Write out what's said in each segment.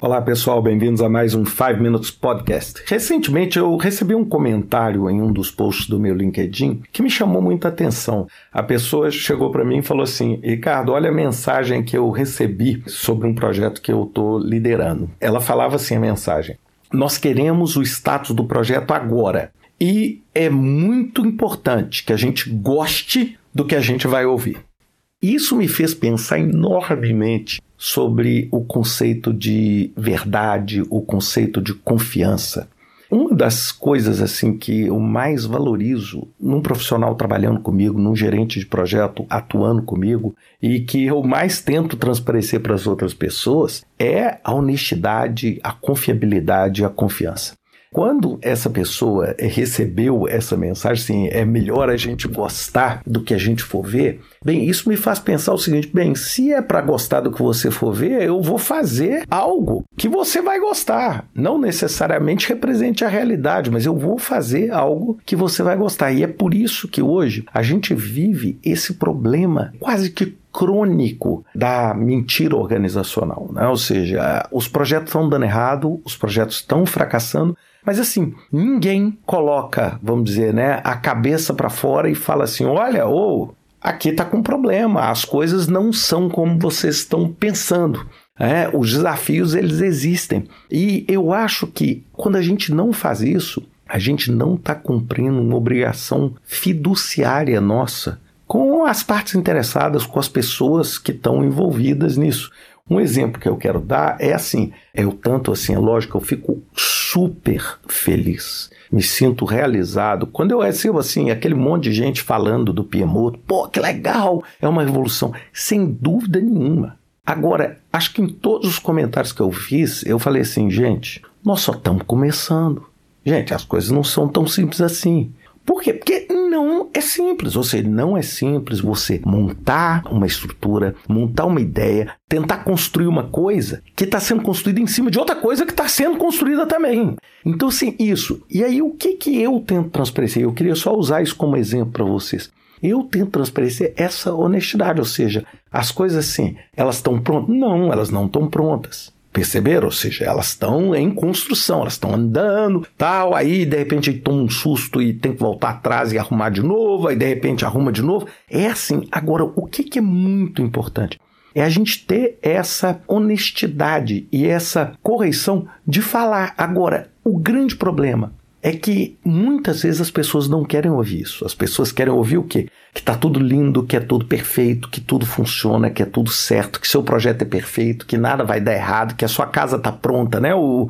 Olá pessoal, bem-vindos a mais um 5 Minutes Podcast. Recentemente eu recebi um comentário em um dos posts do meu LinkedIn que me chamou muita atenção. A pessoa chegou para mim e falou assim: Ricardo, olha a mensagem que eu recebi sobre um projeto que eu estou liderando. Ela falava assim: a mensagem. Nós queremos o status do projeto agora. E é muito importante que a gente goste do que a gente vai ouvir. Isso me fez pensar enormemente sobre o conceito de verdade, o conceito de confiança. Uma das coisas assim que eu mais valorizo num profissional trabalhando comigo, num gerente de projeto atuando comigo e que eu mais tento transparecer para as outras pessoas é a honestidade, a confiabilidade e a confiança. Quando essa pessoa recebeu essa mensagem, assim, é melhor a gente gostar do que a gente for ver. Bem, isso me faz pensar o seguinte: bem, se é para gostar do que você for ver, eu vou fazer algo que você vai gostar. Não necessariamente represente a realidade, mas eu vou fazer algo que você vai gostar. E é por isso que hoje a gente vive esse problema quase que crônico da mentira organizacional, né? Ou seja, os projetos estão dando errado, os projetos estão fracassando, mas assim, ninguém coloca, vamos dizer, né, a cabeça para fora e fala assim: olha, ou oh, aqui está com problema, as coisas não são como vocês estão pensando. É, os desafios eles existem. E eu acho que quando a gente não faz isso, a gente não está cumprindo uma obrigação fiduciária nossa com as partes interessadas, com as pessoas que estão envolvidas nisso. Um exemplo que eu quero dar é assim, é o tanto assim, é lógico, eu fico super feliz. Me sinto realizado. Quando eu recebo assim, aquele monte de gente falando do Piemoto, pô, que legal, é uma revolução, sem dúvida nenhuma. Agora, acho que em todos os comentários que eu fiz, eu falei assim, gente, nós só estamos começando. Gente, as coisas não são tão simples assim. Por quê? Porque não é simples. Ou seja, não é simples você montar uma estrutura, montar uma ideia, tentar construir uma coisa que está sendo construída em cima de outra coisa que está sendo construída também. Então, sim, isso. E aí, o que, que eu tento transparecer? Eu queria só usar isso como exemplo para vocês. Eu tento transparecer essa honestidade, ou seja, as coisas assim, elas estão prontas? Não, elas não estão prontas. Perceberam? Ou seja, elas estão em construção, elas estão andando, tal, aí de repente toma um susto e tem que voltar atrás e arrumar de novo, aí de repente arruma de novo. É assim. Agora, o que, que é muito importante? É a gente ter essa honestidade e essa correção de falar. Agora, o grande problema é que muitas vezes as pessoas não querem ouvir isso. As pessoas querem ouvir o quê? Que está tudo lindo, que é tudo perfeito, que tudo funciona, que é tudo certo, que seu projeto é perfeito, que nada vai dar errado, que a sua casa está pronta, né? O,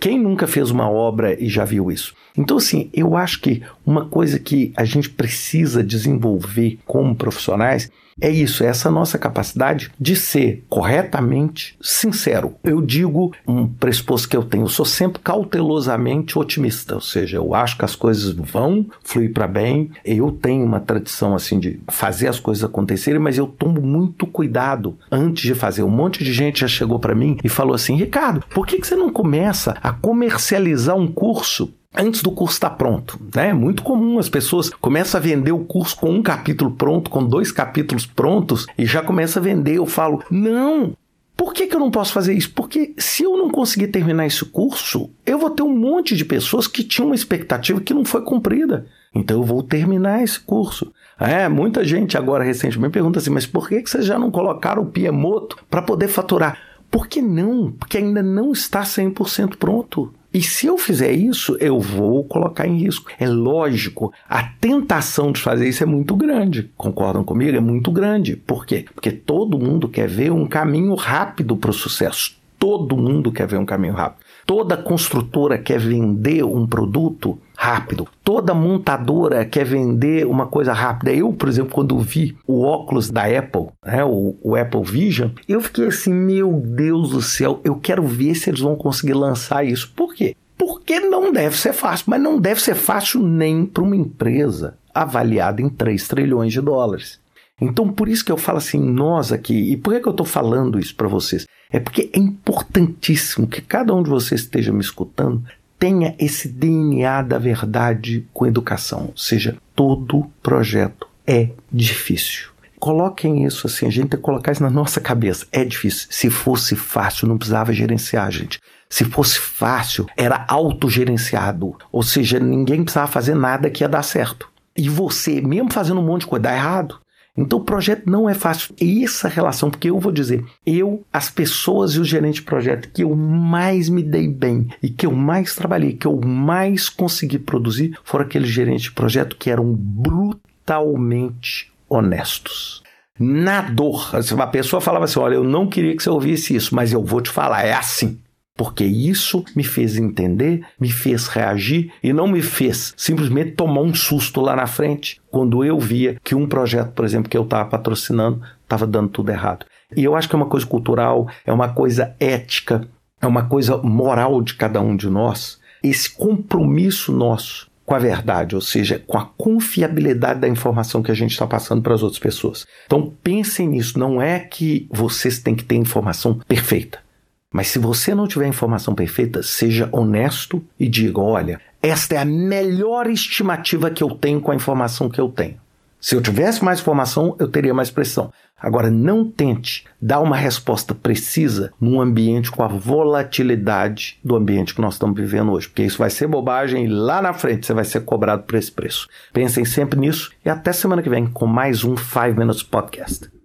quem nunca fez uma obra e já viu isso? Então, assim, eu acho que uma coisa que a gente precisa desenvolver como profissionais é isso, é essa nossa capacidade de ser corretamente sincero. Eu digo um pressuposto que eu tenho, eu sou sempre cautelosamente otimista, ou seja, eu acho que as coisas vão fluir para bem. Eu tenho uma tradição assim de fazer as coisas acontecerem, mas eu tomo muito cuidado antes de fazer. Um monte de gente já chegou para mim e falou assim: Ricardo, por que, que você não começa a comercializar um curso antes do curso estar tá pronto. Né? É muito comum as pessoas começam a vender o curso com um capítulo pronto, com dois capítulos prontos e já começa a vender. Eu falo, não. Por que, que eu não posso fazer isso? Porque se eu não conseguir terminar esse curso, eu vou ter um monte de pessoas que tinham uma expectativa que não foi cumprida. Então eu vou terminar esse curso. É, muita gente agora recentemente pergunta assim, mas por que, vocês já não colocaram o Piemoto para poder faturar? Por que não? Porque ainda não está 100% pronto. E se eu fizer isso, eu vou colocar em risco. É lógico, a tentação de fazer isso é muito grande. Concordam comigo? É muito grande. Por quê? Porque todo mundo quer ver um caminho rápido para o sucesso. Todo mundo quer ver um caminho rápido. Toda construtora quer vender um produto rápido. Toda montadora quer vender uma coisa rápida. Eu, por exemplo, quando vi o óculos da Apple, né, o, o Apple Vision, eu fiquei assim, meu Deus do céu, eu quero ver se eles vão conseguir lançar isso. Por quê? Porque não deve ser fácil, mas não deve ser fácil nem para uma empresa avaliada em 3 trilhões de dólares. Então, por isso que eu falo assim, nós aqui, e por que, que eu estou falando isso para vocês? É porque é importantíssimo que cada um de vocês esteja me escutando tenha esse DNA da verdade com educação. Ou seja, todo projeto é difícil. Coloquem isso assim, a gente tem que colocar isso na nossa cabeça. É difícil. Se fosse fácil, não precisava gerenciar, gente. Se fosse fácil, era autogerenciado. Ou seja, ninguém precisava fazer nada que ia dar certo. E você, mesmo fazendo um monte de coisa, dá errado. Então o projeto não é fácil. E essa relação, porque eu vou dizer, eu, as pessoas e o gerente de projeto que eu mais me dei bem e que eu mais trabalhei, que eu mais consegui produzir, foram aqueles gerentes de projeto que eram brutalmente honestos. Na dor, uma pessoa falava assim: Olha, eu não queria que você ouvisse isso, mas eu vou te falar, é assim. Porque isso me fez entender, me fez reagir e não me fez simplesmente tomar um susto lá na frente quando eu via que um projeto, por exemplo, que eu estava patrocinando, estava dando tudo errado. E eu acho que é uma coisa cultural, é uma coisa ética, é uma coisa moral de cada um de nós. Esse compromisso nosso com a verdade, ou seja, com a confiabilidade da informação que a gente está passando para as outras pessoas. Então pensem nisso, não é que vocês têm que ter informação perfeita. Mas se você não tiver informação perfeita, seja honesto e diga: olha, esta é a melhor estimativa que eu tenho com a informação que eu tenho. Se eu tivesse mais informação, eu teria mais pressão. Agora, não tente dar uma resposta precisa num ambiente com a volatilidade do ambiente que nós estamos vivendo hoje, porque isso vai ser bobagem e lá na frente você vai ser cobrado por esse preço. Pensem sempre nisso e até semana que vem com mais um 5 Minutes Podcast.